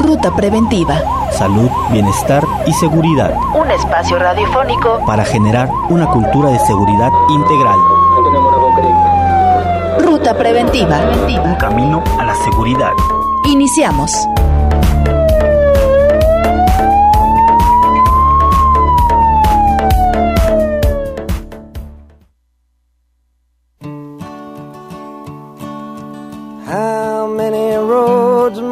Ruta Preventiva. Salud, bienestar y seguridad. Un espacio radiofónico para generar una cultura de seguridad integral. Ruta Preventiva. Un camino a la seguridad. Iniciamos.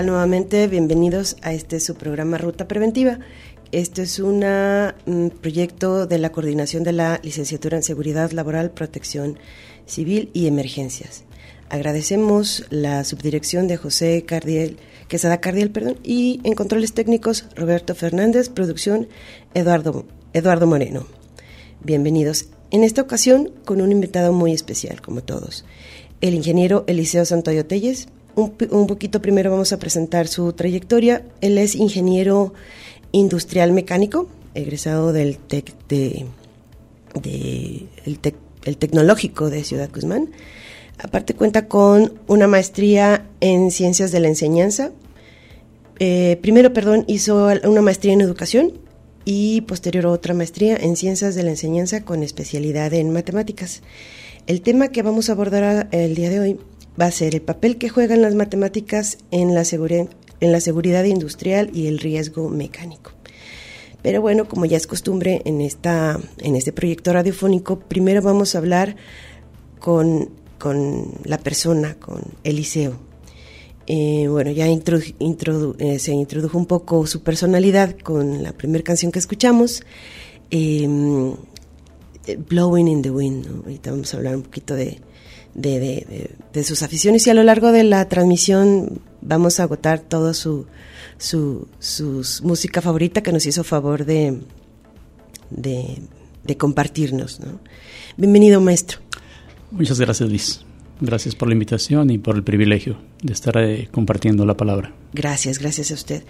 Nuevamente? Bienvenidos a este su programa Ruta Preventiva. Este es un mm, proyecto de la coordinación de la Licenciatura en Seguridad Laboral, Protección Civil y Emergencias. Agradecemos la subdirección de José Cardiel, Quesada Cardiel, perdón, y en controles técnicos Roberto Fernández, producción Eduardo, Eduardo Moreno. Bienvenidos. En esta ocasión con un invitado muy especial, como todos, el ingeniero Eliseo Santoyo Telles, un, poquito primero vamos a presentar su trayectoria. Él es ingeniero industrial mecánico, egresado del TEC de, el, Tecnológico de Ciudad Guzmán. Aparte cuenta con una maestría en ciencias de la enseñanza. Eh, primero, perdón, hizo una maestría en educación y posterior otra maestría en ciencias de la enseñanza con especialidad en matemáticas. El tema que vamos a abordar el día de hoy va a ser el papel que juegan las matemáticas en la, en la seguridad industrial y el riesgo mecánico. Pero bueno, como ya es costumbre en, esta, en este proyecto radiofónico, primero vamos a hablar con, la persona, con Eliseo. Eh, bueno, ya eh, se introdujo un poco su personalidad con la primera canción que escuchamos, em, Blowing in the Wind. Ahorita vamos a hablar un poquito de, de, sus aficiones y a lo largo de la transmisión vamos a agotar toda su, su, música favorita que nos hizo favor de, de de compartirnos. ¿no? Bienvenido, maestro. Muchas gracias, Liz. Gracias por la invitación y por el privilegio de estar eh, compartiendo la palabra. Gracias, gracias a usted.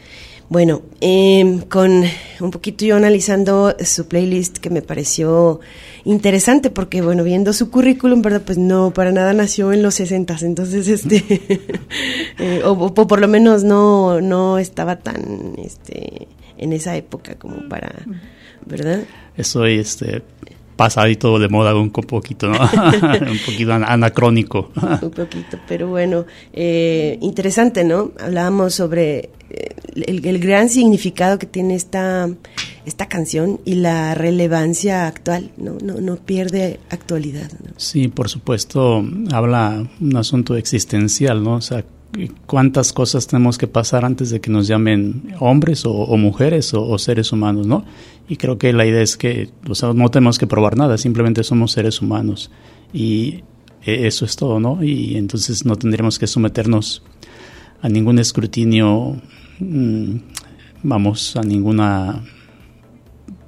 Bueno, eh, con un poquito yo analizando su playlist que me pareció interesante porque, bueno, viendo su currículum, ¿verdad? Pues no, para nada nació en los 60, entonces, este, eh, o, o, por lo menos no, no estaba tan, este, en esa época como para, ¿verdad? Estoy, este, pasadito de moda un poquito, ¿no? un poquito anacrónico. un poquito, pero bueno, eh, interesante, ¿no? Hablábamos sobre eh, el, el, gran significado que tiene esta, esta canción y la relevancia actual, ¿no? No, no pierde actualidad. ¿no? Sí, por supuesto, habla un asunto existencial, ¿no? O sea, cuántas cosas tenemos que pasar antes de que nos llamen hombres o, o mujeres o, o, seres humanos, ¿no? Y creo que la idea es que o sea, no tenemos que probar nada, simplemente somos seres humanos y eso es todo, ¿no? Y entonces no tendríamos que someternos a ningún escrutinio, mmm, vamos, a ninguna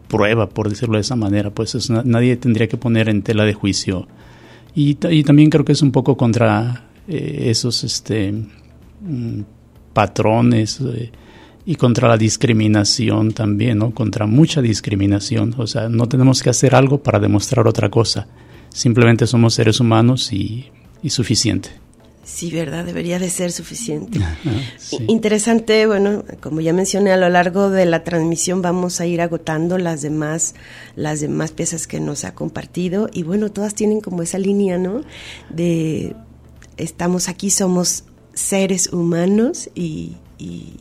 prueba, por decirlo de esa manera, pues es, nadie tendría que poner en tela de juicio. Y, también creo que es un poco contra eh, esos este, mm, patrones eh, y contra la discriminación también, ¿no? Contra mucha discriminación. O sea, no tenemos que hacer algo para demostrar otra cosa. Simplemente somos seres humanos y suficiente. Sí, verdad, debería de ser suficiente. sí. Interesante, bueno, como ya mencioné, a lo largo de la transmisión vamos a ir agotando las demás, las demás piezas que nos ha compartido y bueno, todas tienen como esa línea, ¿no? De estamos aquí, somos seres humanos y, y,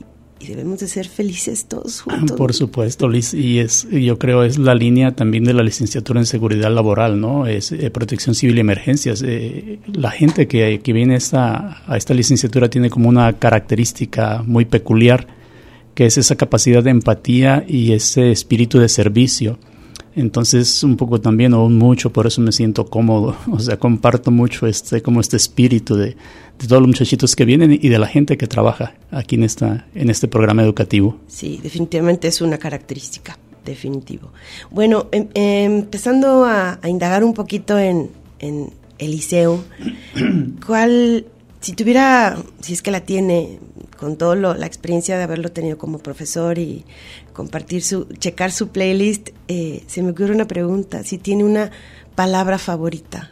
y, debemos de ser felices todos juntos. Por supuesto, Liz, y es, yo creo es la línea también de la licenciatura en seguridad laboral, ¿no? Es eh, protección civil y emergencias. Eh, la gente que, que viene a esta, a esta licenciatura tiene como una característica muy peculiar, que es esa capacidad de empatía y ese espíritu de servicio. Entonces, un poco también, o mucho, por eso me siento cómodo. O sea, comparto mucho este, como este espíritu de, de, todos los muchachitos que vienen y de la gente que trabaja aquí en, esta, en este programa educativo. Sí, definitivamente es una característica, definitivo. Bueno, em, empezando a, a, indagar un poquito en, en el liceo, ¿cuál, si tuviera, si es que la tiene, con toda la experiencia de haberlo tenido como profesor y compartir su, checar su playlist, eh, se me ocurre una pregunta, si tiene una palabra favorita.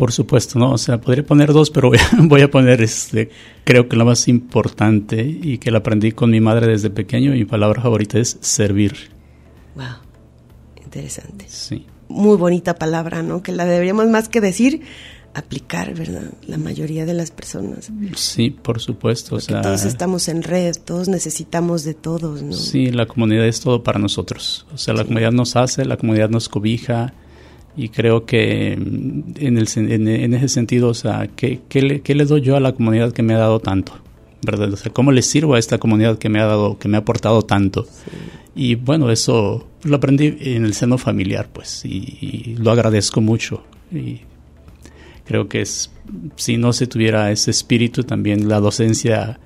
Por supuesto, no, o sea, podría poner dos, pero voy a, voy a poner, este, creo que la más importante y que la aprendí con mi madre desde pequeño, mi palabra favorita es servir. Wow, interesante. Sí. Muy bonita palabra, ¿no? Que la deberíamos más que decir, aplicar, ¿verdad? La mayoría de las personas. Sí, por supuesto. Porque o sea, todos estamos en red, todos necesitamos de todos, ¿no? Sí, la comunidad es todo para nosotros. O sea, la sí. comunidad nos hace, la comunidad nos cobija y creo que en, el, en, en ese sentido, o sea, ¿qué, qué, le, ¿qué le doy yo a la comunidad que me ha dado tanto? ¿Verdad? O sea, ¿cómo le sirvo a esta comunidad que me ha dado, que me ha aportado tanto? Sí. Y bueno, eso lo aprendí en el seno familiar, pues, y, y lo agradezco mucho. Y creo que es, si no se tuviera ese espíritu, también la docencia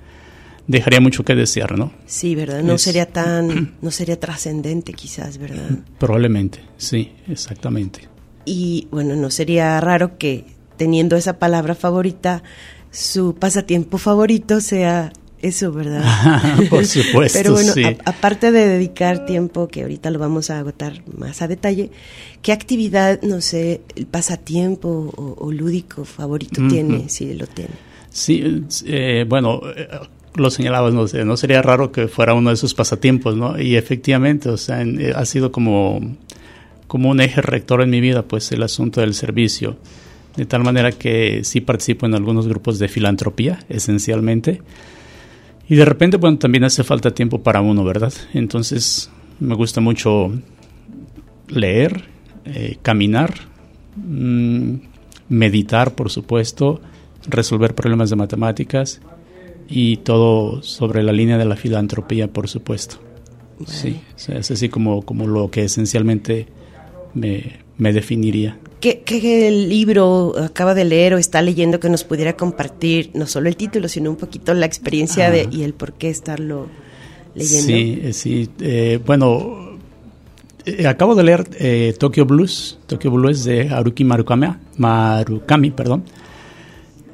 dejaría mucho que desear, ¿no? Sí, ¿verdad? No es, sería tan, no sería trascendente quizás, ¿verdad? Probablemente, sí, exactamente. Y bueno, no sería raro que teniendo esa palabra favorita, su pasatiempo favorito sea eso, ¿verdad? Por supuesto. Pero bueno, sí. a, aparte de dedicar tiempo, que ahorita lo vamos a agotar más a detalle, ¿qué actividad, no sé, el pasatiempo o, o lúdico favorito uh -huh. tiene, si lo tiene? Sí, eh, bueno, lo señalabas, no, no sería raro que fuera uno de sus pasatiempos, ¿no? Y efectivamente, o sea, en, ha sido como, como un eje rector en mi vida, pues el asunto del servicio. De tal manera que sí participo en algunos grupos de filantropía, esencialmente. Y de repente, bueno, también hace falta tiempo para uno, ¿verdad? Entonces, me gusta mucho leer, eh, caminar, mmm, meditar, por supuesto, resolver problemas de matemáticas y todo sobre la línea de la filantropía, por supuesto. Sí, es así como, como lo que esencialmente me, me definiría. ¿Qué, ¿Qué, libro acaba de leer o está leyendo que nos pudiera compartir no solo el título, sino un poquito la experiencia de, y el por qué estarlo leyendo? Sí, sí. Eh, bueno, eh, acabo de leer eh, Tokyo Blues, Tokyo Blues de Haruki Marukami, Marukami perdón.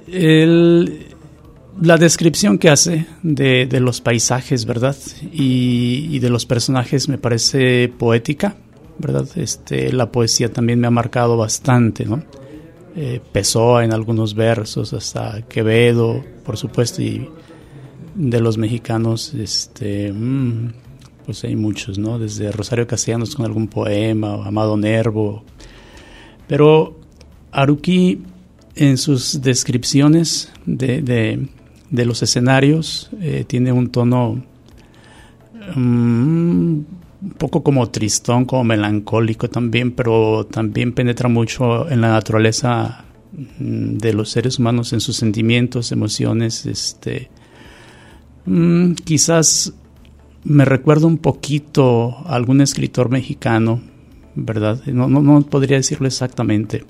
la descripción que hace de, de los paisajes, ¿verdad? Y, y, de los personajes me parece poética, ¿verdad? Este, la poesía también me ha marcado bastante, ¿no? Eh, Pessoa en algunos versos, hasta Quevedo, por supuesto, y de los mexicanos, este, mm, pues hay muchos, ¿no? Desde Rosario Castellanos con algún poema, o Amado Nervo. Pero Haruki, en sus descripciones de, de, los escenarios, eh, tiene un tono mm, un poco como tristón, como melancólico también, pero también penetra mucho en la naturaleza mm, de los seres humanos, en sus sentimientos, emociones, este, mm, quizás me recuerdo un poquito a algún escritor mexicano, ¿verdad? No, no, podría decirlo exactamente,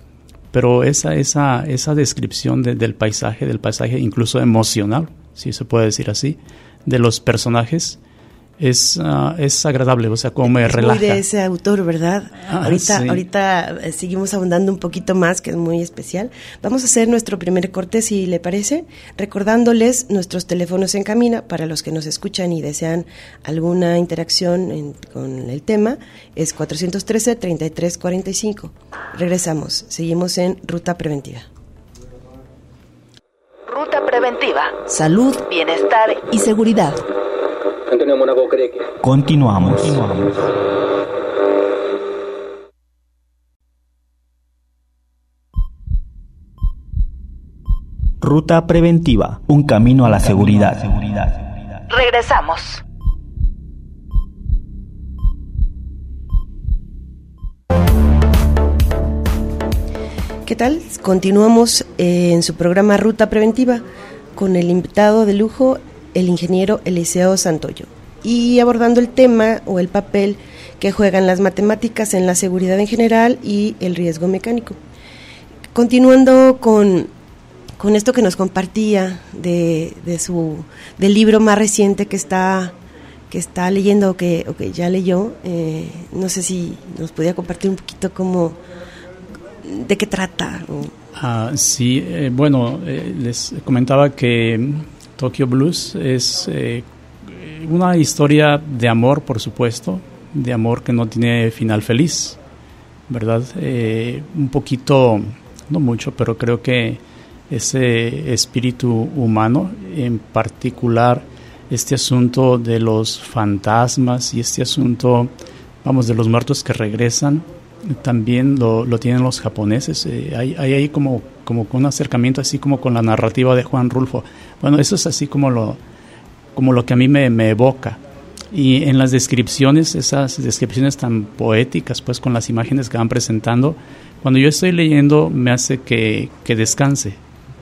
pero esa, esa, esa descripción del paisaje, del paisaje incluso emocional, si se puede decir así, de los personajes, es, uh, es agradable, o sea, como me es relaja. Muy de ese autor, ¿verdad? Ah, ahorita, ahorita eh, seguimos abundando un poquito más, que es muy especial. Vamos a hacer nuestro primer corte, si le parece, recordándoles nuestros teléfonos en camina para los que nos escuchan y desean alguna interacción con el tema, es 413-3345. Regresamos, seguimos en Ruta Preventiva. Ruta Preventiva. Salud, bienestar y seguridad. Continuamos. Ruta preventiva, un camino a la seguridad. Regresamos. ¿Qué tal? Continuamos eh, en su programa Ruta Preventiva con el invitado de lujo, el ingeniero Eliseo Santoyo, y abordando el tema o el papel que juegan las matemáticas en la seguridad en general y el riesgo mecánico. Continuando con, con esto que nos compartía de, de, su, del libro más reciente que está, que está leyendo o que, que ya leyó, eh, no sé si nos podía compartir un poquito cómo, de qué trata. Ah, sí, eh, bueno, eh, les comentaba que Tokyo Blues es eh, una historia de amor, por supuesto, de amor que no tiene final feliz, ¿verdad? Eh, un poquito, no mucho, pero creo que ese espíritu humano, en particular este asunto de los fantasmas y este asunto, vamos, de los muertos que regresan, también lo, tienen los japoneses. Eh, hay, hay ahí como, como un acercamiento así como con la narrativa de Juan Rulfo. Bueno, eso es así como lo, como lo que a mí me, evoca. Y en las descripciones, esas descripciones tan poéticas, pues con las imágenes que van presentando, cuando yo estoy leyendo me hace que, que descanse,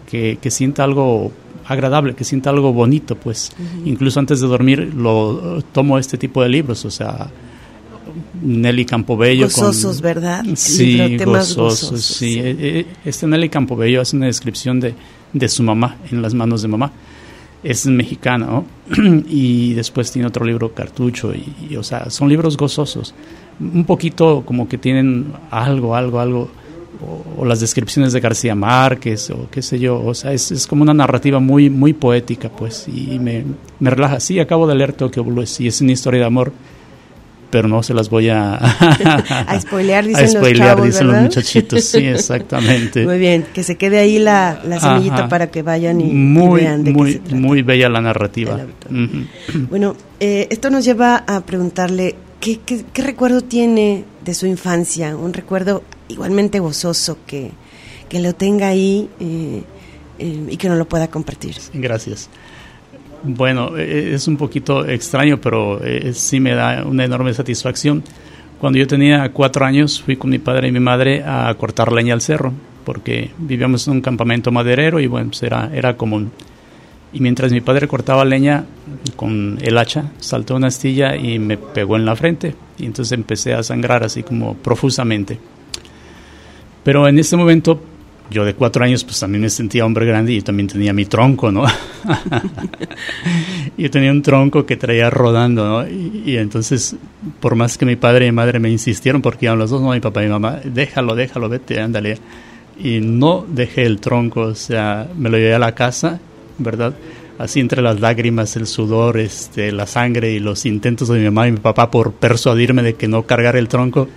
que, que, sienta algo agradable, que sienta algo bonito, pues. Incluso antes de dormir lo tomo este tipo de libros, o sea, Nelly Campobello. Gozosos, ¿verdad? Sí, gozosos, sí. Eh, eh, este Nelly Campobello hace una descripción de, de su mamá, en las manos de mamá. Es mexicana, ¿no? y después tiene otro libro, Cartucho, y, o sea, son libros gozosos. Un poquito como que tienen algo, algo, algo, o, las descripciones de García Márquez, o qué sé yo, o sea, es, es como una narrativa muy, muy poética, pues, y me, me relaja. Sí, acabo de leer Tokyo Blues, y es una historia de amor pero no se las voy a... a spoilear, dicen, los, chavos, dicen los muchachitos, sí, exactamente. Muy bien, que se quede ahí la, la semillita para que vayan y, muy, vean de muy, qué se trata. Muy bella la narrativa. Bueno, eh, esto nos lleva a preguntarle, ¿qué, ¿qué, qué, recuerdo tiene de su infancia? Un recuerdo igualmente gozoso que, que lo tenga ahí eh, eh, y que no lo pueda compartir. Gracias. Bueno, e, e, es un poquito extraño, pero e, sí me da una enorme satisfacción. Cuando yo tenía cuatro años fui con mi padre y mi madre a cortar leña al cerro, porque vivíamos en un campamento maderero y bueno, pues era, era común. Y mientras mi padre cortaba leña con el hacha, saltó una astilla y me pegó en la frente. Y entonces empecé a sangrar así como profusamente. Pero en ese momento yo de cuatro años pues también me sentía hombre grande y también tenía mi tronco, ¿no? yo tenía un tronco que traía rodando, ¿no? Y, entonces, por más que mi padre y mi madre me insistieron, porque iban los dos, no, mi papá y mi mamá, déjalo, déjalo, vete, ándale. Y no dejé el tronco, o sea, me lo llevé a la casa, ¿verdad? Así entre las lágrimas, el sudor, este, la sangre y los intentos de mi mamá y mi papá por persuadirme de que no cargara el tronco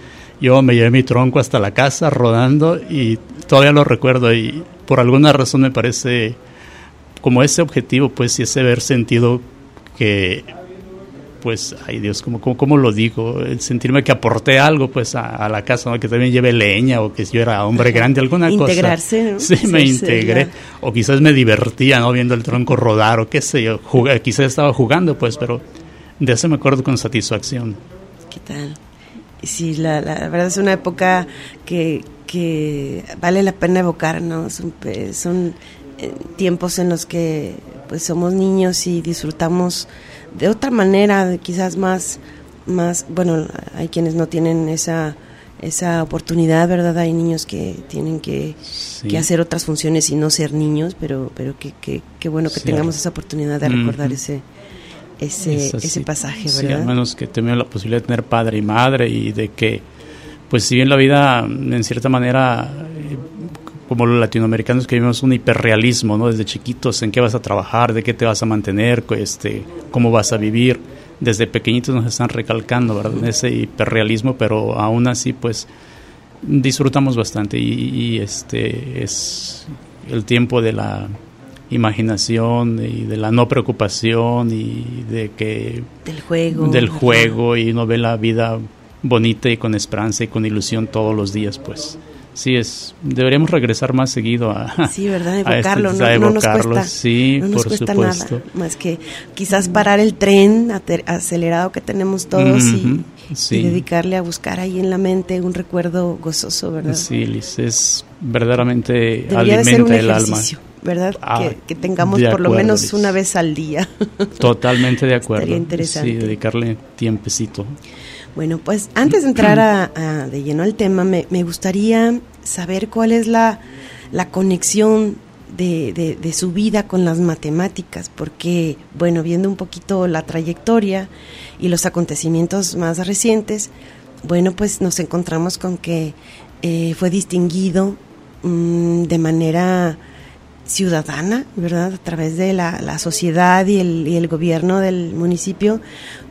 yo me llevé mi tronco hasta la casa rodando y todavía lo recuerdo y por alguna razón me parece como ese objetivo, pues, y ese haber sentido que, pues, ay Dios, ¿cómo, cómo, lo digo? El sentirme que aporté algo, pues, a, la casa, que también lleve leña o que yo era hombre grande, alguna cosa. Integrarse, Sí, me integré. O quizás me divertía, ¿no? Viendo el tronco rodar o qué sé yo. quizás estaba jugando, pues, pero de eso me acuerdo con satisfacción. ¿Qué tal? Sí, la, la, verdad es una época que, que vale la pena evocar, ¿no? Son, son eh, tiempos en los que pues somos niños y disfrutamos de otra manera, quizás más, más, bueno, hay quienes no tienen esa esa oportunidad, ¿verdad? Hay niños que tienen que, que hacer otras funciones y no ser niños, pero pero que, que, bueno que tengamos esa oportunidad de recordar ese ese, ese pasaje, ¿verdad? Sí, al menos que tenga la posibilidad de tener padre y madre y de que, pues si bien la vida, en cierta manera, eh, como los latinoamericanos que vivimos un hiperrealismo, ¿no? Desde chiquitos, en qué vas a trabajar, de qué te vas a mantener, este, cómo vas a vivir. Desde pequeñitos nos están recalcando, ¿verdad? Ese hiperrealismo, pero aún así, pues, disfrutamos bastante y, y este es el tiempo de la imaginación y de la no preocupación y de que del juego. del juego y uno ve la vida bonita y con esperanza y con ilusión todos los días pues sí es deberíamos regresar más seguido a sí verdad este, evocarlo no, no, nos cuesta sí no nos cuesta nada más que quizás parar el tren acelerado que tenemos todos y, dedicarle a buscar ahí en la mente un recuerdo gozoso verdad sí Liz es verdaderamente alimenta el alma ¿verdad? Ah, que, tengamos por lo menos una vez al día. Totalmente de acuerdo. Sería interesante. Sí, dedicarle tiempecito. Bueno, pues antes de entrar a, de lleno al tema, me, gustaría saber cuál es la, la conexión de, de, su vida con las matemáticas, porque, bueno, viendo un poquito la trayectoria y los acontecimientos más recientes, bueno, pues nos encontramos con que eh, fue distinguido mm, de manera ciudadana, ¿verdad? A través de la, la sociedad y el, y el, gobierno del municipio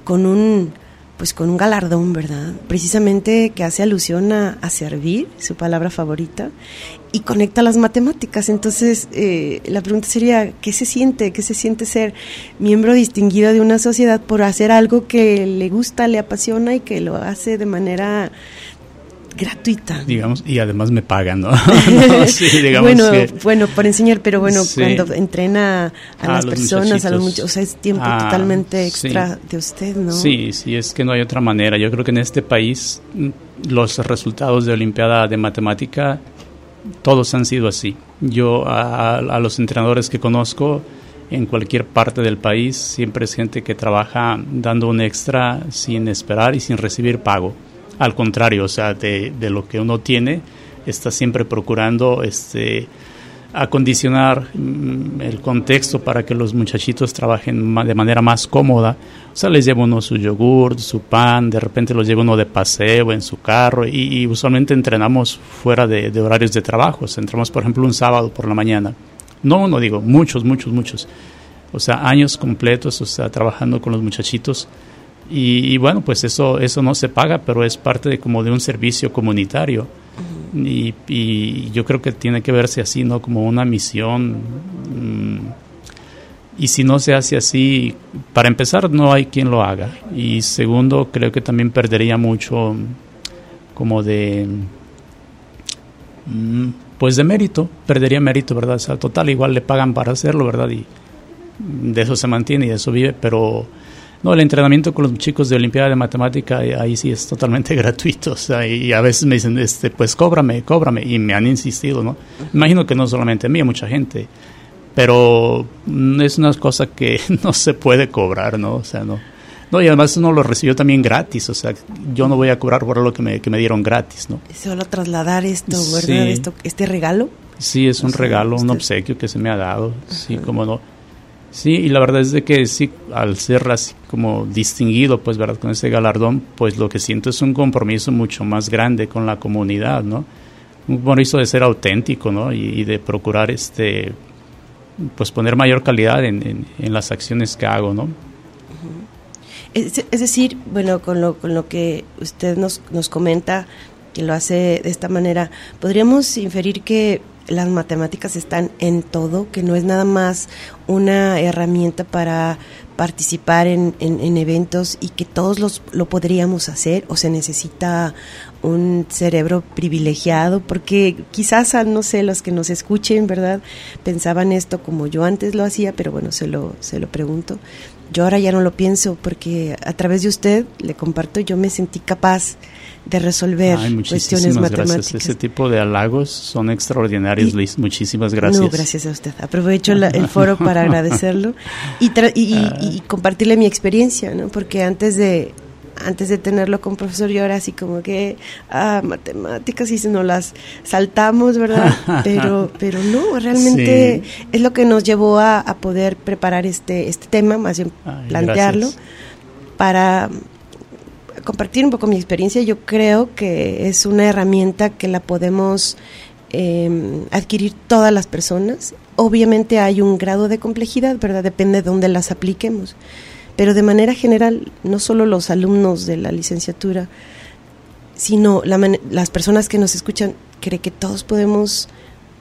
con un, pues con un galardón, ¿verdad? Precisamente que hace alusión a, a servir, su palabra favorita, y conecta las matemáticas. Entonces, eh, la pregunta sería, ¿qué se siente? ¿Qué se siente ser miembro distinguido de una sociedad por hacer algo que le gusta, le apasiona y que lo hace de manera gratuita. Digamos, y además me pagan, ¿no? bueno, bueno, por enseñar, pero bueno, cuando entrena a, las personas, a los muchachos, o sea, es tiempo ah, totalmente extra de usted, ¿no? Sí, sí, es que no hay otra manera. Yo creo que en este país mm, los resultados de Olimpiada de Matemática, todos han sido así. Yo a, a los entrenadores que conozco, en cualquier parte del país, siempre es gente que trabaja dando un extra sin esperar y sin recibir pago al contrario, o sea, de, de lo que uno tiene, está siempre procurando este, acondicionar mm, el contexto para que los muchachitos trabajen de manera más cómoda. O sea, les lleva uno su yogur, su pan, de repente los lleva uno de paseo en su carro y, usualmente entrenamos fuera de, horarios de trabajo. O sea, entramos, por ejemplo, un sábado por la mañana. No, no digo, muchos, muchos, muchos. O sea, años completos, o sea, trabajando con los muchachitos y, bueno, pues eso, eso no se paga, pero es parte de como de un servicio comunitario. y, y, yo creo que tiene que verse así, ¿no? Como una misión. Mm, y si no se hace así, para empezar, no hay quien lo haga. Y segundo, creo que también perdería mucho como de... Mm, pues de mérito, perdería mérito, ¿verdad? O sea, total, igual le pagan para hacerlo, ¿verdad? Y de eso se mantiene y de eso vive, pero no, el entrenamiento con los chicos de Olimpiada de Matemática, eh, ahí sí es totalmente gratuito. O sea, y a veces me dicen, este, pues cóbrame, cóbrame. Y me han insistido, ¿no? Imagino que no solamente a mí, a mucha gente. Pero mm, es una cosa que no se puede cobrar, ¿no? O sea, no. No, y además uno lo recibió también gratis, o sea, yo no voy a cobrar por lo que me, que me dieron gratis, ¿no? Solo trasladar esto, ¿verdad? Esto, este regalo Sí, es un regalo, un obsequio que se me ha dado, sí, como no. Sí, y la verdad es de que sí, al ser así como distinguido, pues, ¿verdad? Con ese galardón, pues lo que siento es un compromiso mucho más grande con la comunidad, ¿no? Un compromiso de ser auténtico, ¿no? Y, de procurar, este, pues, poner mayor calidad en, en, las acciones que hago, ¿no? Es, es, decir, bueno, con lo, con lo que usted nos, nos comenta, que lo hace de esta manera, podríamos inferir que las matemáticas están en todo, que no es nada más una herramienta para participar en, en, eventos y que todos los, lo podríamos hacer o se necesita un cerebro privilegiado porque quizás no sé los que nos escuchen verdad pensaban esto como yo antes lo hacía pero bueno se lo se lo pregunto yo ahora ya no lo pienso porque a través de usted le comparto yo me sentí capaz de resolver cuestiones matemáticas. Ese tipo de halagos son extraordinarios, Liz. Muchísimas gracias. No, gracias a usted. Aprovecho el foro para agradecerlo y, y, y, compartirle mi experiencia, ¿no? Porque antes de antes de tenerlo con profesor yo era así como que ah matemáticas y si nos las saltamos verdad pero pero no realmente es lo que nos llevó a, poder preparar este este tema más bien plantearlo para compartir un poco mi experiencia. Yo creo que es una herramienta que la podemos em, adquirir todas las personas. Obviamente hay un grado de complejidad, ¿verdad? Depende de dónde las apliquemos. Pero de manera general, no solo los alumnos de la licenciatura, sino las personas que nos escuchan, cree que todos podemos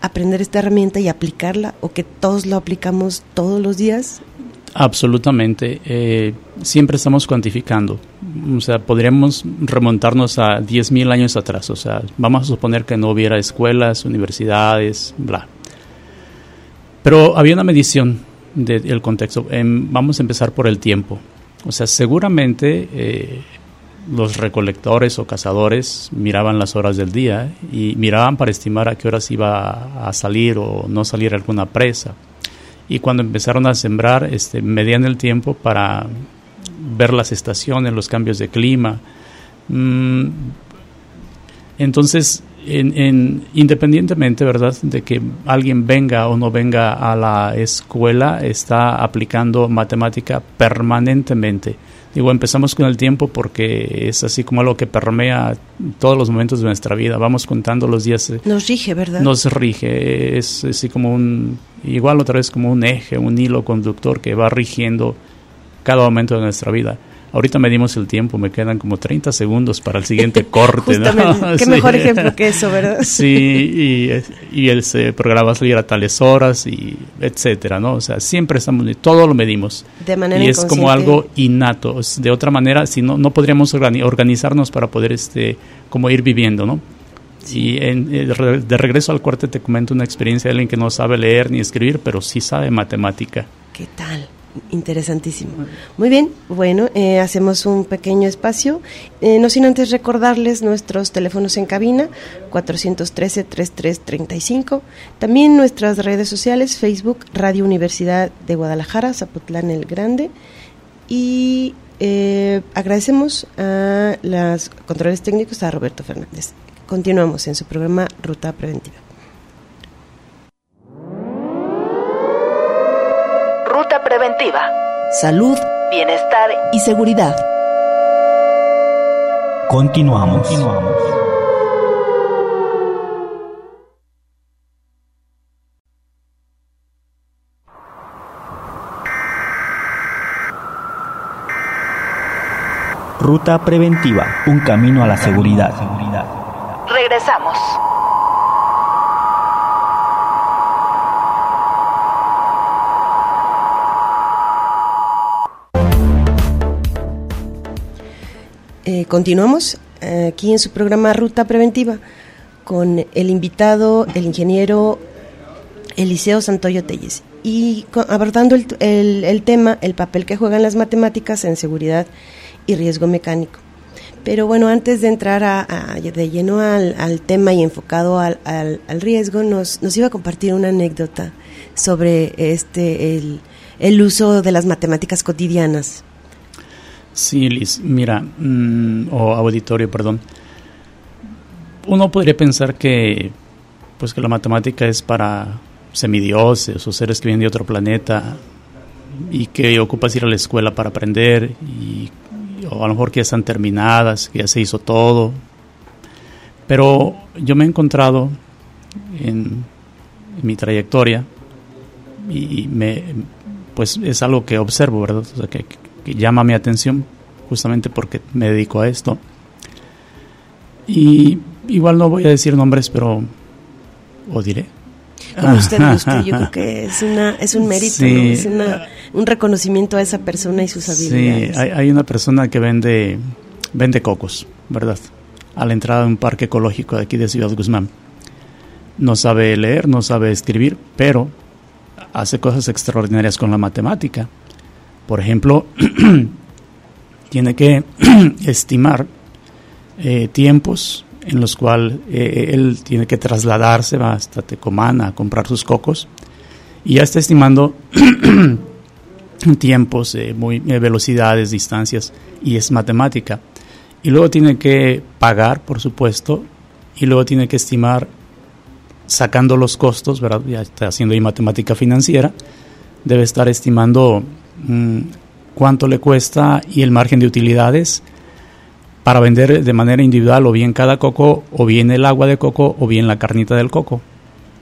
aprender esta herramienta y aplicarla o que todos lo aplicamos todos los días Absolutamente. Eh, siempre estamos cuantificando. O sea, podríamos remontarnos a 10.000 años atrás. O sea, vamos a suponer que no hubiera escuelas, universidades, bla. Pero había una medición del contexto. Em, vamos a empezar por el tiempo. O sea, seguramente eh, los recolectores o cazadores miraban las horas del día y miraban para estimar a qué horas iba a salir o no salir alguna presa y cuando empezaron a sembrar, este, medían el tiempo para ver las estaciones, los cambios de clima. Mm, entonces, en, independientemente, ¿verdad?, de que alguien venga o no venga a la escuela, está aplicando matemática permanentemente. Digo, empezamos con el tiempo porque es así como algo que permea todos los momentos de nuestra vida. Vamos contando los días. Eh, nos rige, ¿verdad? Nos rige. Es así como un, igual otra vez como un eje, un hilo conductor que va rigiendo cada momento de nuestra vida. Ahorita medimos el tiempo, me quedan como 30 segundos para el siguiente corte. Justamente, qué mejor ejemplo que eso, ¿verdad? Sí, y, y ese programa va a salir a tales horas, y etcétera, ¿no? O sea, siempre estamos, todo lo medimos. De manera Y es como algo innato. De otra manera, si no, no podríamos organizarnos para poder, este, como ir viviendo, ¿no? Y en, eh, de regreso al corte te comento una experiencia de alguien que no sabe leer ni escribir, pero sí sabe matemática. ¿Qué tal? Interesantísimo. Muy bien, bueno, eh, hacemos un pequeño espacio. Eh, no sin antes recordarles nuestros teléfonos en cabina, 413-3335. También nuestras redes sociales, Facebook, Radio Universidad de Guadalajara, Zapotlán el Grande. Y eh, agradecemos a los controles técnicos, a Roberto Fernández. Continuamos en su programa Ruta Preventiva. Preventiva. Salud, bienestar y seguridad. Continuamos. Continuamos. Ruta preventiva, un camino a la seguridad. Regresamos. Eh, continuamos eh, aquí en su programa Ruta Preventiva con el invitado, el ingeniero Eliseo Santoyo Telles, y abordando el, tema, el papel que juegan las matemáticas en seguridad y riesgo mecánico. Pero bueno, antes de entrar a, de lleno al, tema y enfocado al, riesgo, nos, nos, iba a compartir una anécdota sobre este el, el uso de las matemáticas cotidianas. Sí, Liz, mira, mm, o auditorio, perdón. Uno podría pensar que pues que la matemática es para semidioses o seres que vienen de otro planeta y que ocupas ir a la escuela para aprender y o a lo mejor que ya están terminadas, que ya se hizo todo. Pero yo me he encontrado en, mi trayectoria y me pues es algo que observo, ¿verdad? Que, que llama mi atención justamente porque me dedico a esto. Y igual no voy a decir nombres, pero o diré. Como usted guste, yo creo que es, una, es un mérito, es un reconocimiento a esa persona y sus habilidades. Sí, hay, hay, una persona que vende, vende cocos, ¿verdad? A la entrada de un parque ecológico de aquí de Ciudad Guzmán. No sabe leer, no sabe escribir, pero hace cosas extraordinarias con la matemática. Por ejemplo, tiene que estimar eh, tiempos en los cuales eh, él tiene que trasladarse hasta Tecomán a comprar sus cocos y ya está estimando tiempos, eh, velocidades, distancias y es matemática. Y luego tiene que pagar, por supuesto, y luego tiene que estimar sacando los costos, ¿verdad? Ya está haciendo ahí matemática financiera, debe estar estimando cuánto le cuesta y el margen de utilidades para vender de manera individual o bien cada coco o bien el agua de coco o bien la carnita del coco.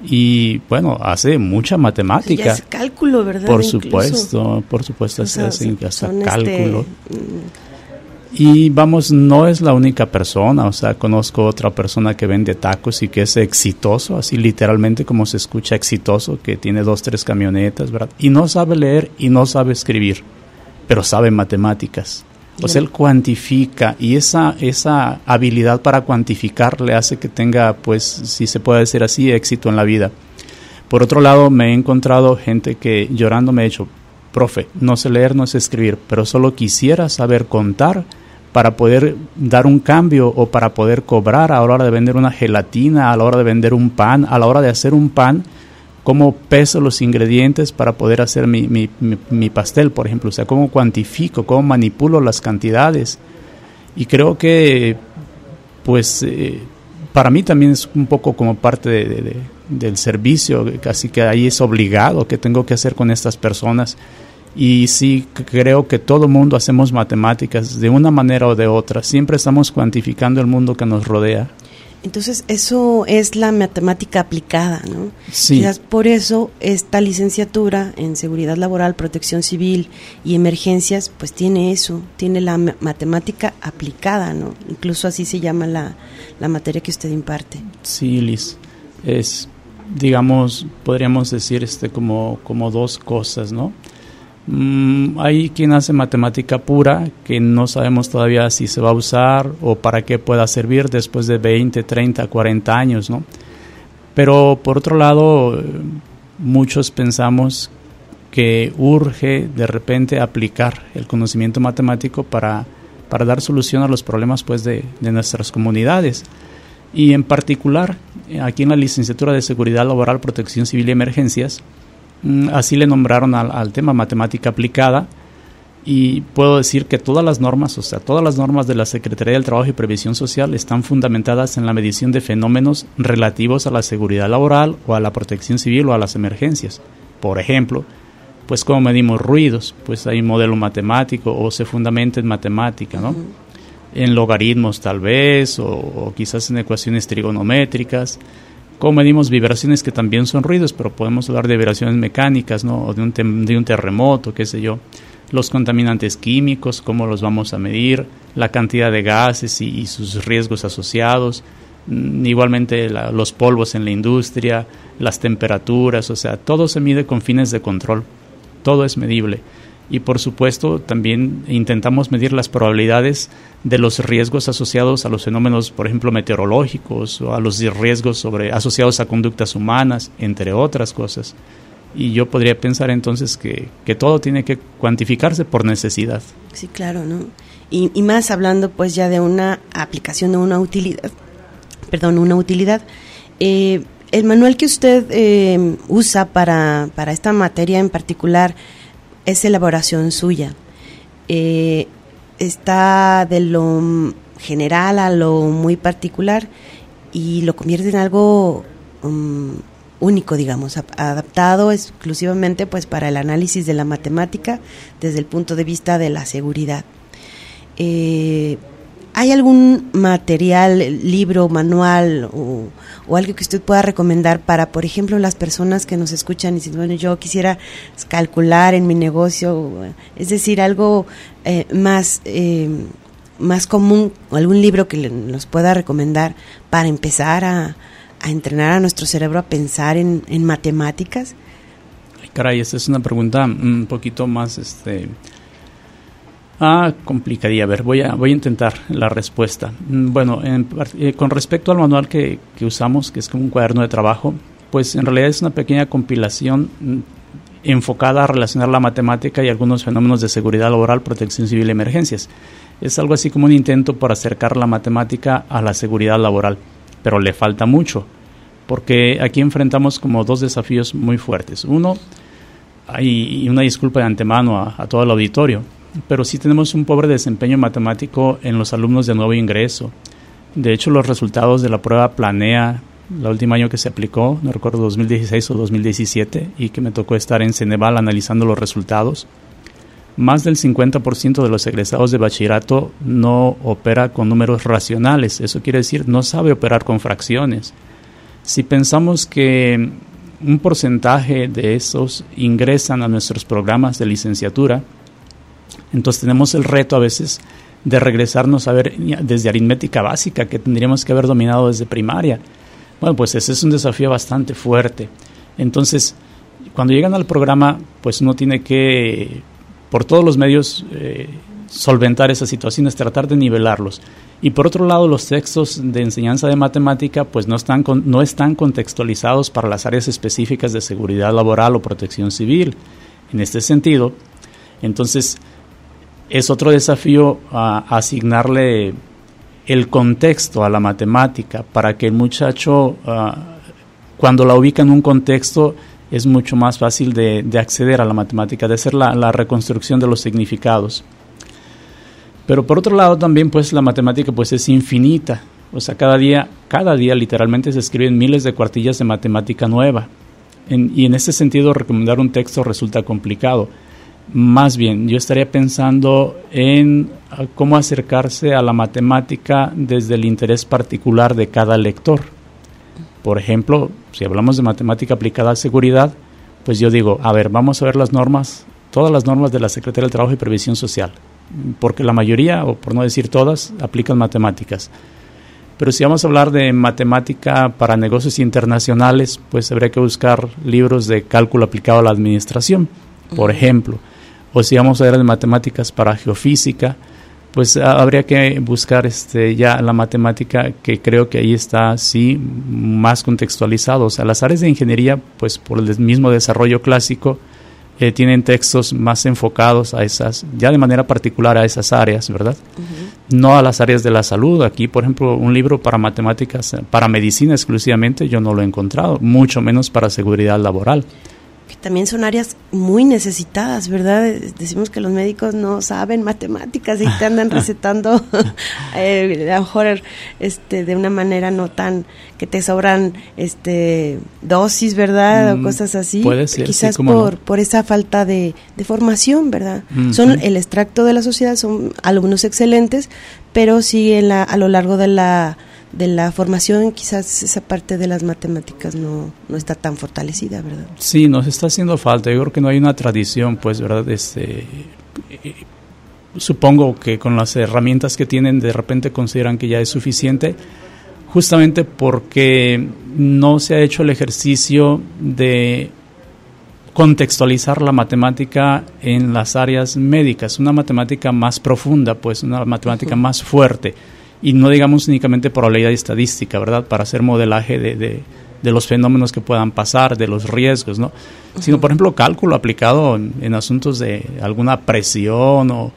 Y bueno, hace mucha matemática. Ya es cálculo, ¿verdad? Por supuesto, por supuesto, se hace hasta este, cálculo. Mm. Y vamos, no es la única persona, o sea, conozco otra persona que vende tacos y que es exitoso, así literalmente como se escucha exitoso, que tiene dos, tres camionetas, ¿verdad? Y no sabe leer y no sabe escribir, pero sabe matemáticas. O sea, él cuantifica y esa, esa habilidad para cuantificar le hace que tenga, pues, si se puede decir así, éxito en la vida. Por otro lado, me he encontrado gente que llorando me ha dicho, profe, no sé leer, no sé escribir, pero solo quisiera saber contar para poder dar un cambio o para poder cobrar a la hora de vender una gelatina, a la hora de vender un pan, a la hora de hacer un pan cómo peso los ingredientes para poder hacer mi, mi, mi, pastel, por ejemplo, o sea, cómo cuantifico, cómo manipulo las cantidades. Y creo que, pues, eh, para mí también es un poco como parte de, del servicio, casi que ahí es obligado que tengo que hacer con estas personas. Y sí creo que todo mundo hacemos matemáticas de una manera o de otra, siempre estamos cuantificando el mundo que nos rodea. Entonces, eso es la matemática aplicada, ¿no? Sí. por eso esta licenciatura en seguridad laboral, protección civil y emergencias, pues tiene eso, tiene la matemática aplicada, ¿no? Incluso así se llama la, la materia que usted imparte. Sí, Liz. Es, digamos, podríamos decir este como, como dos cosas, ¿no? Mm, hay quien hace matemática pura que no sabemos todavía si se va a usar o para qué pueda servir después de 20, 30, 40 años, ¿no? Pero por otro lado, muchos pensamos que urge de repente aplicar el conocimiento matemático para, para dar solución a los problemas pues, de, de nuestras comunidades. Y en particular, aquí en la licenciatura de Seguridad Laboral, Protección Civil y Emergencias, así le nombraron al, tema matemática aplicada y puedo decir que todas las normas, o sea, todas las normas de la Secretaría del Trabajo y Previsión Social están fundamentadas en la medición de fenómenos relativos a la seguridad laboral o a la protección civil o a las emergencias. Por ejemplo, pues cómo medimos ruidos, pues hay un modelo matemático o se fundamenta en matemática, ¿no? En logaritmos tal vez o quizás en ecuaciones trigonométricas ¿Cómo medimos vibraciones que también son ruidos, pero podemos hablar de vibraciones mecánicas, ¿no? O de un, de un terremoto, qué sé yo. Los contaminantes químicos, cómo los vamos a medir, la cantidad de gases y, sus riesgos asociados, mm, igualmente los polvos en la industria, las temperaturas, o sea, todo se mide con fines de control, todo es medible y por supuesto también intentamos medir las probabilidades de los riesgos asociados a los fenómenos, por ejemplo, meteorológicos o a los riesgos sobre, asociados a conductas humanas, entre otras cosas. Y yo podría pensar entonces que, que todo tiene que cuantificarse por necesidad. Sí, claro, ¿no? Y, más hablando pues ya de una aplicación, de una utilidad, perdón, una utilidad. Eh, el manual que usted eh, usa para, para esta materia en particular, es elaboración suya. Eh, está de lo general a lo muy particular y lo convierte en algo um, único, digamos, adaptado exclusivamente pues para el análisis de la matemática desde el punto de vista de la seguridad. Eh, ¿Hay algún material, libro, manual o, algo que usted pueda recomendar para, por ejemplo, las personas que nos escuchan y dicen, bueno, yo quisiera calcular en mi negocio, es decir, algo eh, más, eh, más común, o algún libro que nos pueda recomendar para empezar a, a entrenar a nuestro cerebro a pensar en, en matemáticas? caray, esta es una pregunta un poquito más este, Ah, complicaría. A ver, voy a, voy a intentar la respuesta. Mm, bueno, eh, con respecto al manual que, que, usamos, que es como un cuaderno de trabajo, pues en realidad es una pequeña compilación mm, enfocada a relacionar la matemática y algunos fenómenos de seguridad laboral, protección civil y emergencias. Es algo así como un intento por acercar la matemática a la seguridad laboral, pero le falta mucho, porque aquí enfrentamos como dos desafíos muy fuertes. Uno, y una disculpa de antemano a todo el auditorio, pero sí tenemos un pobre desempeño matemático en los alumnos de nuevo ingreso. De hecho, los resultados de la prueba Planea, el último año que se aplicó, no recuerdo 2016 o 2017, y que me tocó estar en Ceneval analizando los resultados, más del 50% de los egresados de bachillerato no opera con números racionales. Eso quiere decir, no sabe operar con fracciones. Si pensamos que un porcentaje de esos ingresan a nuestros programas de licenciatura, entonces tenemos el reto a veces de regresarnos a ver desde aritmética básica que tendríamos que haber dominado desde primaria. Bueno, pues ese es un desafío bastante fuerte. Entonces, cuando llegan al programa, pues uno tiene que, por todos los medios, eh, solventar esas situaciones, tratar de nivelarlos. Y por otro lado, los textos de enseñanza de matemática pues no están, no están contextualizados para las áreas específicas de seguridad laboral o protección civil. En este sentido, entonces, es otro desafío asignarle el contexto a la matemática para que el muchacho, ah, cuando la ubica en un contexto, es mucho más fácil de, acceder a la matemática, de hacer la, reconstrucción de los significados. Pero por otro lado también pues la matemática pues es infinita, o sea, cada día, cada día literalmente se escriben miles de cuartillas de matemática nueva. y en ese sentido recomendar un texto resulta complicado. Más bien, yo estaría pensando en ah, cómo acercarse a la matemática desde el interés particular de cada lector. Por ejemplo, si hablamos de matemática aplicada a seguridad, pues yo digo, a ver, vamos a ver las normas, todas las normas de la Secretaría del Trabajo y Previsión Social, porque la mayoría, o por no decir todas, aplican matemáticas. Pero si vamos a hablar de matemática para negocios internacionales, pues habría que buscar libros de cálculo aplicado a la administración, por ejemplo o si vamos a ver de matemáticas para geofísica, pues habría que buscar este ya la matemática que creo que ahí está sí más contextualizado. O sea, las áreas de ingeniería, pues por el mismo desarrollo clásico, eh, tienen textos más enfocados a esas, ya de manera particular a esas áreas, ¿verdad? No a las áreas de la salud. Aquí, por ejemplo, un libro para matemáticas, para medicina exclusivamente, yo no lo he encontrado, mucho menos para seguridad laboral que también son áreas muy necesitadas, ¿verdad? Decimos que los médicos no saben matemáticas y te andan recetando eh, a lo mejor este, de una manera no tan que te sobran este dosis, ¿verdad? o mm, cosas así. Puede ser. Quizás por, por esa falta de, formación, ¿verdad? Son el extracto de la sociedad, son alumnos excelentes, pero sí en la, a lo largo de la de la formación, quizás esa parte de las matemáticas no, no está tan fortalecida, ¿verdad? Sí, nos está haciendo falta. Yo creo que no hay una tradición, pues, ¿verdad? Este, supongo que con las herramientas que tienen, de repente consideran que ya es suficiente, justamente porque no se ha hecho el ejercicio de contextualizar la matemática en las áreas médicas, una matemática más profunda, pues una matemática más fuerte y no digamos únicamente probabilidad estadística, ¿verdad? Para hacer modelaje de, de, los fenómenos que puedan pasar, de los riesgos, ¿no? Sino, por ejemplo, cálculo aplicado en, asuntos de alguna presión o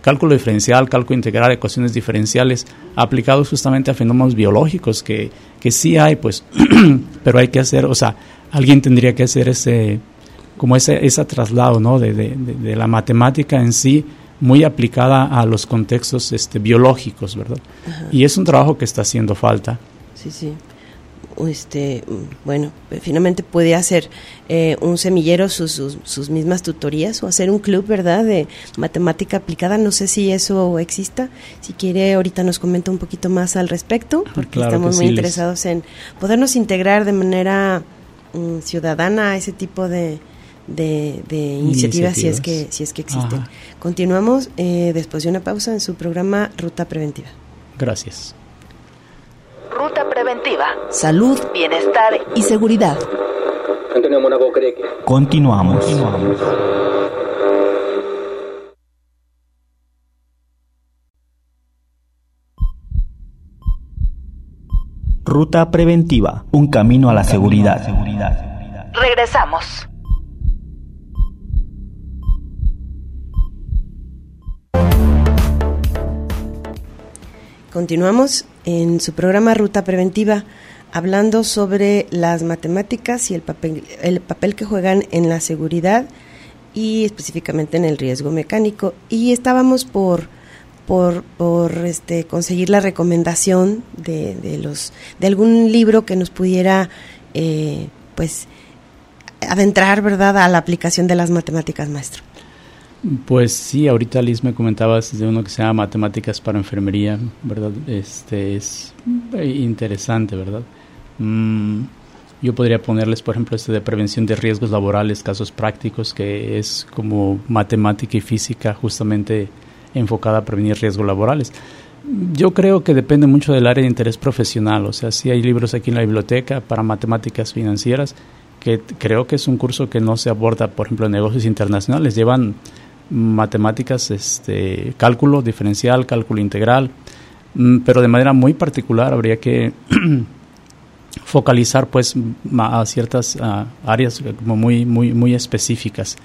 cálculo diferencial, cálculo integral, ecuaciones diferenciales, aplicados justamente a fenómenos biológicos que, que sí hay, pues, pero hay que hacer, o sea, alguien tendría que hacer ese, como ese, ese traslado, ¿no? De, de la matemática en sí muy aplicada a los contextos este, biológicos, ¿verdad? Y es un trabajo que está haciendo falta. Sí, sí. este, bueno, finalmente puede hacer eh, un semillero sus, sus, mismas tutorías o hacer un club, ¿verdad?, de matemática aplicada. No sé si eso exista. Si quiere, ahorita nos comenta un poquito más al respecto, porque estamos muy interesados en podernos integrar de manera mm, ciudadana a ese tipo de, de, iniciativas, si es que si es que existen. Continuamos eh, después de una pausa en su programa Ruta Preventiva. Gracias. Ruta preventiva. Salud, bienestar y seguridad. Continuamos. Ruta preventiva, un camino a la seguridad. Regresamos. Continuamos en su programa Ruta Preventiva hablando sobre las matemáticas y el papel, el papel que juegan en la seguridad y específicamente en el riesgo mecánico. Y estábamos por, por, por este, conseguir la recomendación de, de, los, de algún libro que nos pudiera eh, pues adentrar ¿verdad? a la aplicación de las matemáticas, maestro. Pues sí, ahorita Liz me comentabas de uno que se llama Matemáticas para Enfermería, ¿verdad? Este es interesante, ¿verdad? Mm, yo podría ponerles, por ejemplo, este de prevención de riesgos laborales, casos prácticos, que es como matemática y física justamente enfocada a prevenir riesgos laborales. Yo creo que depende mucho del área de interés profesional, o sea, sí hay libros aquí en la biblioteca para matemáticas financieras, que creo que es un curso que no se aborda, por ejemplo, en negocios internacionales, llevan matemáticas, este, cálculo diferencial, cálculo integral, mm, pero de manera muy particular habría que focalizar pues a ciertas áreas como muy muy muy específicas.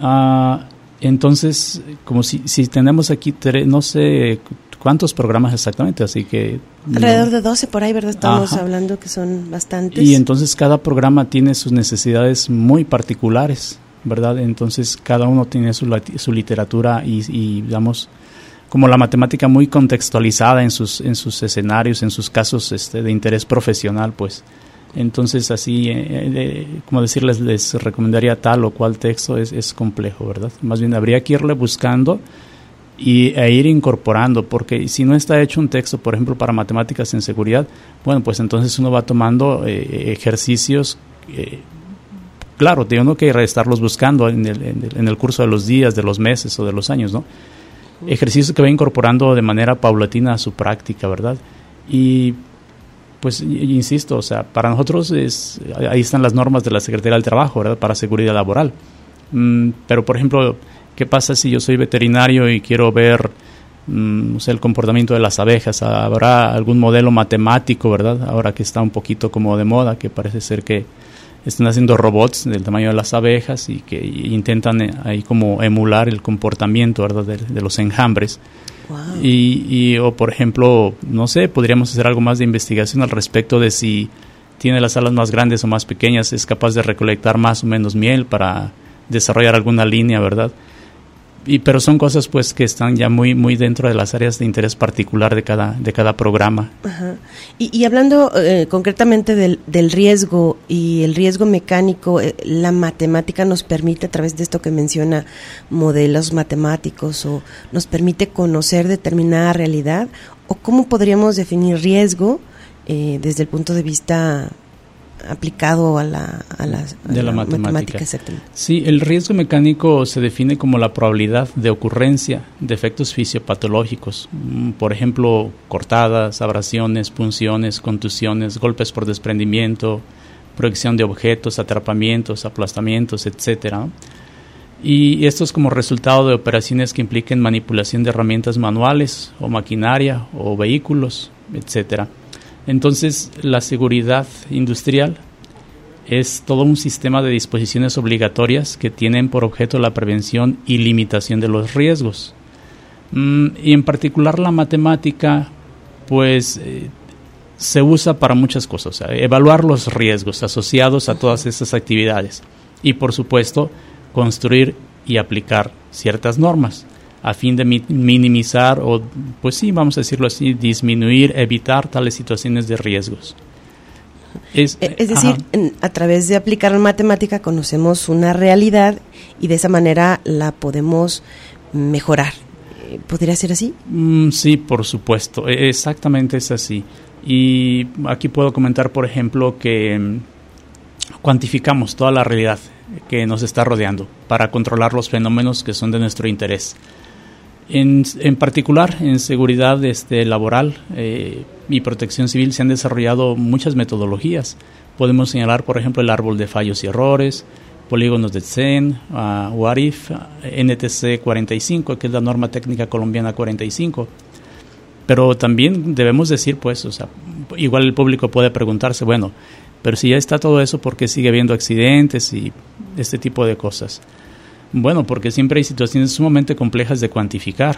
Ah, entonces, como si, si tenemos aquí, no sé cuántos programas exactamente, así que... Alrededor de 12 por ahí, ¿verdad? Estamos hablando que son bastantes. Y entonces cada programa tiene sus necesidades muy particulares. ¿Verdad? Entonces cada uno tiene su, su literatura y, y, digamos, como la matemática muy contextualizada en sus, en sus escenarios, en sus casos este, de interés profesional, pues. Entonces, así, eh, eh, como decirles, les recomendaría tal o cual texto es, es complejo, ¿verdad? Más bien habría que irle buscando y, e ir incorporando, porque si no está hecho un texto, por ejemplo, para matemáticas en seguridad, bueno, pues entonces uno va tomando eh, ejercicios claro, tengo que estarlos buscando en el, en, el, curso de los días, de los meses o de los años, ¿no? Ejercicios que va incorporando de manera paulatina a su práctica, ¿verdad? Y pues insisto, o sea, para nosotros es, ahí están las normas de la Secretaría del Trabajo, ¿verdad? Para seguridad laboral. Mm, pero, por ejemplo, ¿qué pasa si yo soy veterinario y quiero ver mm, el comportamiento de las abejas? ¿Habrá algún modelo matemático, verdad? Ahora que está un poquito como de moda, que parece ser que están haciendo robots del tamaño de las abejas y que intentan eh, ahí como emular el comportamiento ¿verdad? De, los enjambres. Y, o por ejemplo, no sé, podríamos hacer algo más de investigación al respecto de si tiene las alas más grandes o más pequeñas, es capaz de recolectar más o menos miel para desarrollar alguna línea, ¿verdad? Y pero son cosas pues que están ya muy muy dentro de las áreas de interés particular de cada de cada programa. Y, hablando eh, concretamente del, del, riesgo y el riesgo mecánico eh, la matemática nos permite a través de esto que menciona modelos matemáticos o nos permite conocer determinada realidad o cómo podríamos definir riesgo eh, desde el punto de vista aplicado a la, a de la, matemática. Sí, el riesgo mecánico se define como la probabilidad de ocurrencia de efectos fisiopatológicos, mm, por ejemplo, cortadas, abrasiones, punciones, contusiones, golpes por desprendimiento, proyección de objetos, atrapamientos, aplastamientos, etcétera. Y esto es como resultado de operaciones que impliquen manipulación de herramientas manuales o maquinaria o vehículos, etcétera. Entonces, la seguridad industrial es todo un sistema de disposiciones obligatorias que tienen por objeto la prevención y limitación de los riesgos. Mm, y en particular la matemática, pues eh, se usa para muchas cosas, evaluar los riesgos asociados a todas estas actividades y por supuesto construir y aplicar ciertas normas a fin de minimizar o, pues sí, vamos a decirlo así, disminuir, evitar tales situaciones de riesgos. Es, eh, decir, a través de aplicar la matemática conocemos una realidad y de esa manera la podemos mejorar. Eh, ¿Podría ser así? Mm, sí, por supuesto, e, exactamente es así. Y aquí puedo comentar, por ejemplo, que mm, cuantificamos toda la realidad que nos está rodeando para controlar los fenómenos que son de nuestro interés. En, en particular, en seguridad este, laboral eh, y protección civil se han desarrollado muchas metodologías. Podemos señalar, por ejemplo, el árbol de fallos y errores, polígonos de Zen, uh, WARIF, NTC 45, que es la norma técnica colombiana 45. Pero también debemos decir, pues, o sea, igual el público puede preguntarse, bueno, pero si ya está todo eso, ¿por qué sigue habiendo accidentes y este tipo de cosas? Bueno, porque siempre hay situaciones sumamente complejas de cuantificar.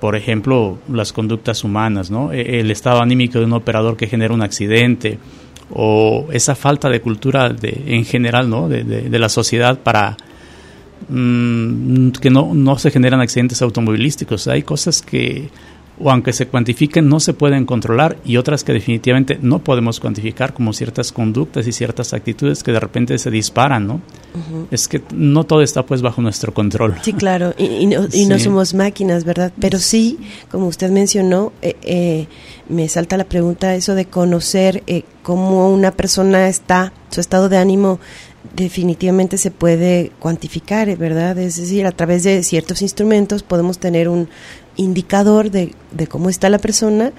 Por ejemplo, las conductas humanas, ¿no? E, el estado anímico de un operador que genera un accidente o esa falta de cultura de, en general, ¿no? De, la sociedad para mm, que no, no se generan accidentes automovilísticos. Hay cosas que o aunque se cuantifiquen no se pueden controlar y otras que definitivamente no podemos cuantificar como ciertas conductas y ciertas actitudes que de repente se disparan, ¿no? Es que no todo está pues bajo nuestro control. Sí, claro, y, no, somos máquinas, ¿verdad? Pero sí, como usted mencionó, eh, eh, me salta la pregunta eso de conocer eh, cómo una persona está, su estado de ánimo definitivamente se puede cuantificar, ¿verdad? Es decir, a través de ciertos instrumentos podemos tener un, indicador de, de cómo está la persona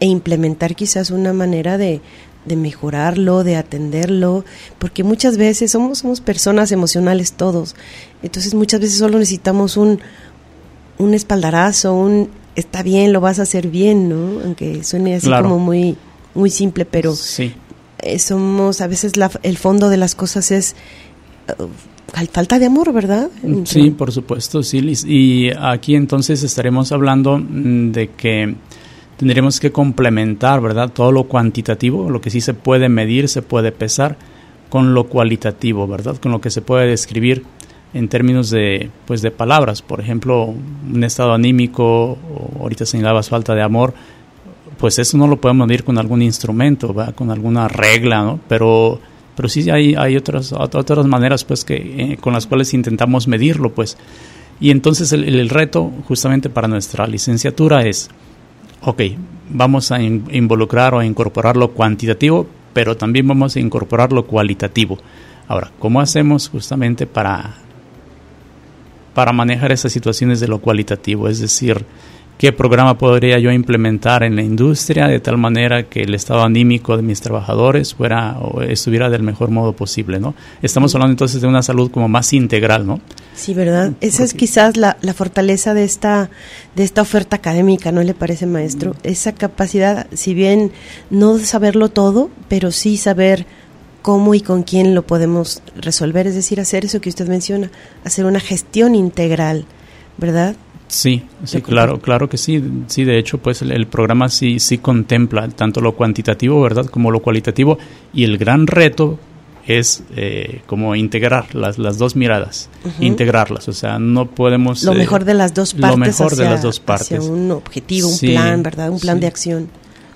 e implementar quizás una manera de, de mejorarlo, de atenderlo, porque muchas veces somos, somos personas emocionales todos, entonces muchas veces solo necesitamos un, un espaldarazo, un está bien, lo vas a hacer bien, ¿no? Aunque suene así como muy, muy simple, pero sí. Eh, somos, a veces la, el fondo de las cosas es falta de amor, ¿verdad? Sí, por supuesto, sí. Y aquí entonces estaremos hablando mm, de que tendremos que complementar, ¿verdad? Todo lo cuantitativo, lo que sí se puede medir, se puede pesar, con lo cualitativo, ¿verdad? Con lo que se puede describir en términos de, pues, de palabras. Por ejemplo, un estado anímico, ahorita señalabas falta de amor, pues eso no lo podemos medir con algún instrumento, ¿verdad? Con alguna regla, ¿no? Pero pero sí hay, hay otras, otras maneras pues que, eh, con las cuales intentamos medirlo pues. Y entonces el, reto justamente para nuestra licenciatura es, ok, vamos a involucrar o a incorporar lo cuantitativo, pero también vamos a incorporar lo cualitativo. Ahora, ¿cómo hacemos justamente para, para manejar esas situaciones de lo cualitativo? Es decir, qué programa podría yo implementar en la industria de tal manera que el estado anímico de mis trabajadores fuera o estuviera del mejor modo posible, ¿no? Estamos hablando entonces de una salud como más integral, ¿no? Sí, ¿verdad? Esa es quizás la, la, fortaleza de esta, de esta oferta académica, ¿no le parece, maestro? Esa capacidad, si bien no saberlo todo, pero sí saber cómo y con quién lo podemos resolver, es decir, hacer eso que usted menciona, hacer una gestión integral, ¿verdad? Sí, sí, claro, claro que sí. Sí, de hecho, pues el, programa sí, sí contempla tanto lo cuantitativo, ¿verdad?, como lo cualitativo. Y el gran reto es eh, como integrar las, las dos miradas, integrarlas. O sea, no podemos... Lo mejor de las dos partes. Lo mejor de las dos partes. un objetivo, un plan, ¿verdad? Un plan de acción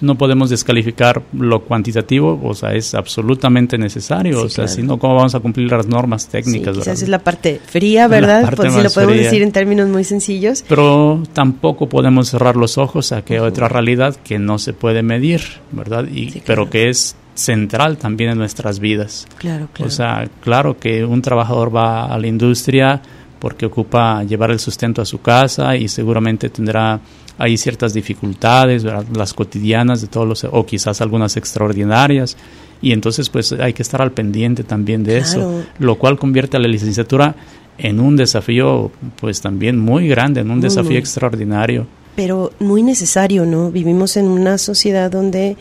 no podemos descalificar lo cuantitativo, o sea, es absolutamente necesario, o sea, si no, ¿cómo vamos a cumplir las normas técnicas? Sí, quizás es la parte fría, ¿verdad? Pues si lo podemos decir en términos muy sencillos. Pero tampoco podemos cerrar los ojos a que otra realidad que no se puede medir, ¿verdad? Y, Pero que es central también en nuestras vidas. Claro, claro. O sea, claro que un trabajador va a la industria porque ocupa llevar el sustento a su casa y seguramente tendrá hay ciertas dificultades, las cotidianas de todos los, o quizás algunas extraordinarias, y entonces pues hay que estar al pendiente también de eso, lo cual convierte a la licenciatura en un desafío pues también muy grande, en un desafío extraordinario. Pero muy necesario, ¿no? Vivimos en una sociedad donde,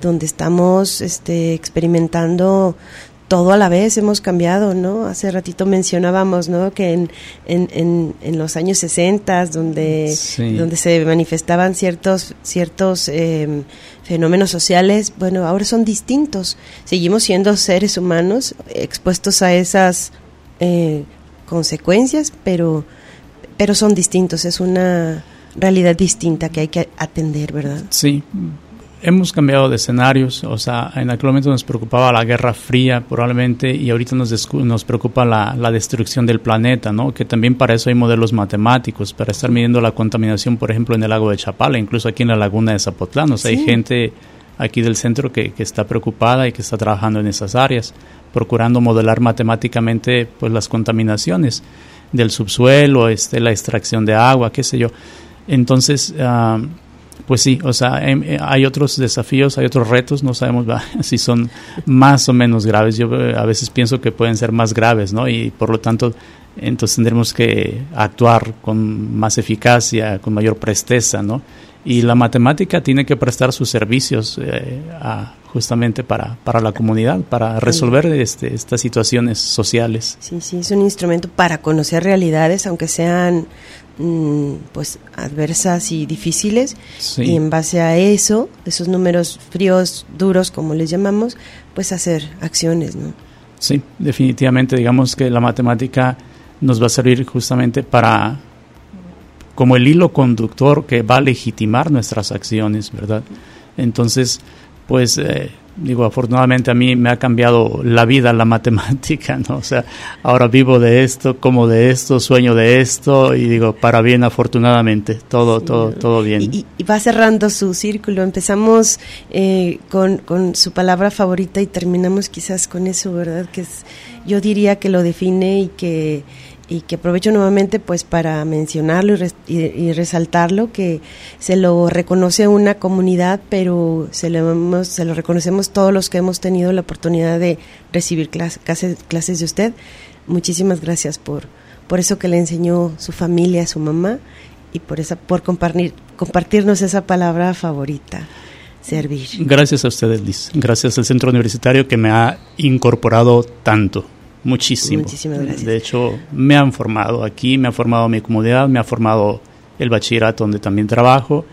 donde estamos este, experimentando todo a la vez hemos cambiado, ¿no? Hace ratito mencionábamos, ¿no? Que en, en, en, los años 60, donde, donde se manifestaban ciertos, ciertos em, fenómenos sociales, bueno, ahora son distintos. Seguimos siendo seres humanos expuestos a esas eh, consecuencias, pero, pero son distintos. Es una realidad distinta que hay que atender, ¿verdad? Sí, hemos cambiado de escenarios, o sea, en aquel momento nos preocupaba la Guerra Fría probablemente y ahorita nos, nos preocupa la, la, destrucción del planeta, ¿no? Que también para eso hay modelos matemáticos, para estar midiendo la contaminación, por ejemplo, en el lago de Chapala, incluso aquí en la laguna de Zapotlán, o sea, hay gente aquí del centro que, que, está preocupada y que está trabajando en esas áreas, procurando modelar matemáticamente pues las contaminaciones del subsuelo, este, la extracción de agua, qué sé yo. Entonces, uh, pues sí, o sea, em, eh, hay otros desafíos, hay otros retos, no sabemos si son más o menos graves. Yo eh, a veces pienso que pueden ser más graves, ¿no? Y por lo tanto, entonces tendremos que actuar con más eficacia, con mayor presteza, ¿no? Y la matemática tiene que prestar sus servicios eh, justamente para, para la comunidad, para resolver este, estas situaciones sociales. Sí, sí, es un instrumento para conocer realidades, aunque sean pues adversas y difíciles y en base a eso, esos números fríos, duros como les llamamos, pues hacer acciones, ¿no? Sí, definitivamente digamos que la matemática nos va a servir justamente para como el hilo conductor que va a legitimar nuestras acciones, ¿verdad? Entonces, pues eh, digo, afortunadamente a mí me ha cambiado la vida la matemática, ¿no? O sea, ahora vivo de esto, como de esto, sueño de esto y digo, para bien afortunadamente, todo, todo, todo bien. Y, va cerrando su círculo, empezamos eh, con, con su palabra favorita y terminamos quizás con eso, ¿verdad? Que es, yo diría que lo define y que y que aprovecho nuevamente pues para mencionarlo y, resaltarlo que se lo reconoce una comunidad pero se lo, se lo reconocemos todos los que hemos tenido la oportunidad de recibir clases, clases de usted. Muchísimas gracias por por eso que le enseñó su familia su mamá y por esa por compartir compartirnos esa palabra favorita servir. Gracias a ustedes Liz gracias al centro universitario que me ha incorporado tanto muchísimo. Muchísimas gracias. De hecho, me han formado aquí, me ha formado mi comunidad, me ha formado el bachillerato donde también trabajo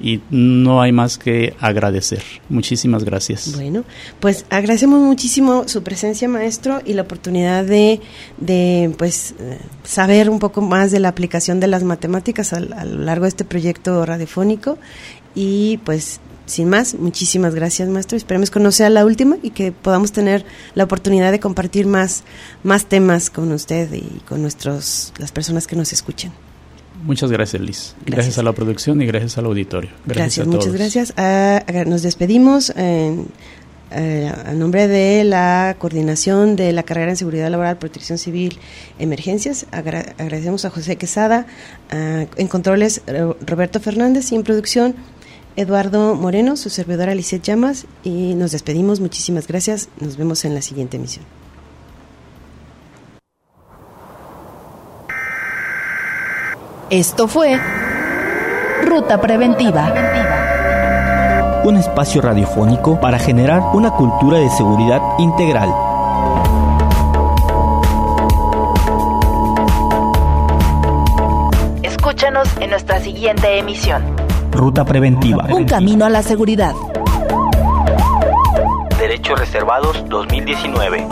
y no hay más que agradecer. Muchísimas gracias. Bueno, pues agradecemos muchísimo su presencia, maestro, y la oportunidad de, de pues, saber un poco más de la aplicación de las matemáticas a, a lo largo de este proyecto radiofónico y pues sin más, muchísimas gracias, maestro. Esperemos que no sea la última y que podamos tener la oportunidad de compartir más, más temas con usted y con nuestros, las personas que nos escuchan. Muchas gracias, Liz. Gracias, a la producción y gracias al auditorio. Gracias, muchas gracias. Ah, nos despedimos en, eh, a nombre de la coordinación de la carrera en seguridad laboral, protección civil, emergencias. agradecemos a José Quesada, en controles Roberto Fernández y en producción Eduardo Moreno, su servidora Lisette Llamas, y nos despedimos. Muchísimas gracias. Nos vemos en la siguiente emisión. Esto fue Ruta Preventiva. Un espacio radiofónico para generar una cultura de seguridad integral. Escúchanos en nuestra siguiente emisión. Ruta Preventiva. Un camino a la seguridad. Derechos Reservados 2019.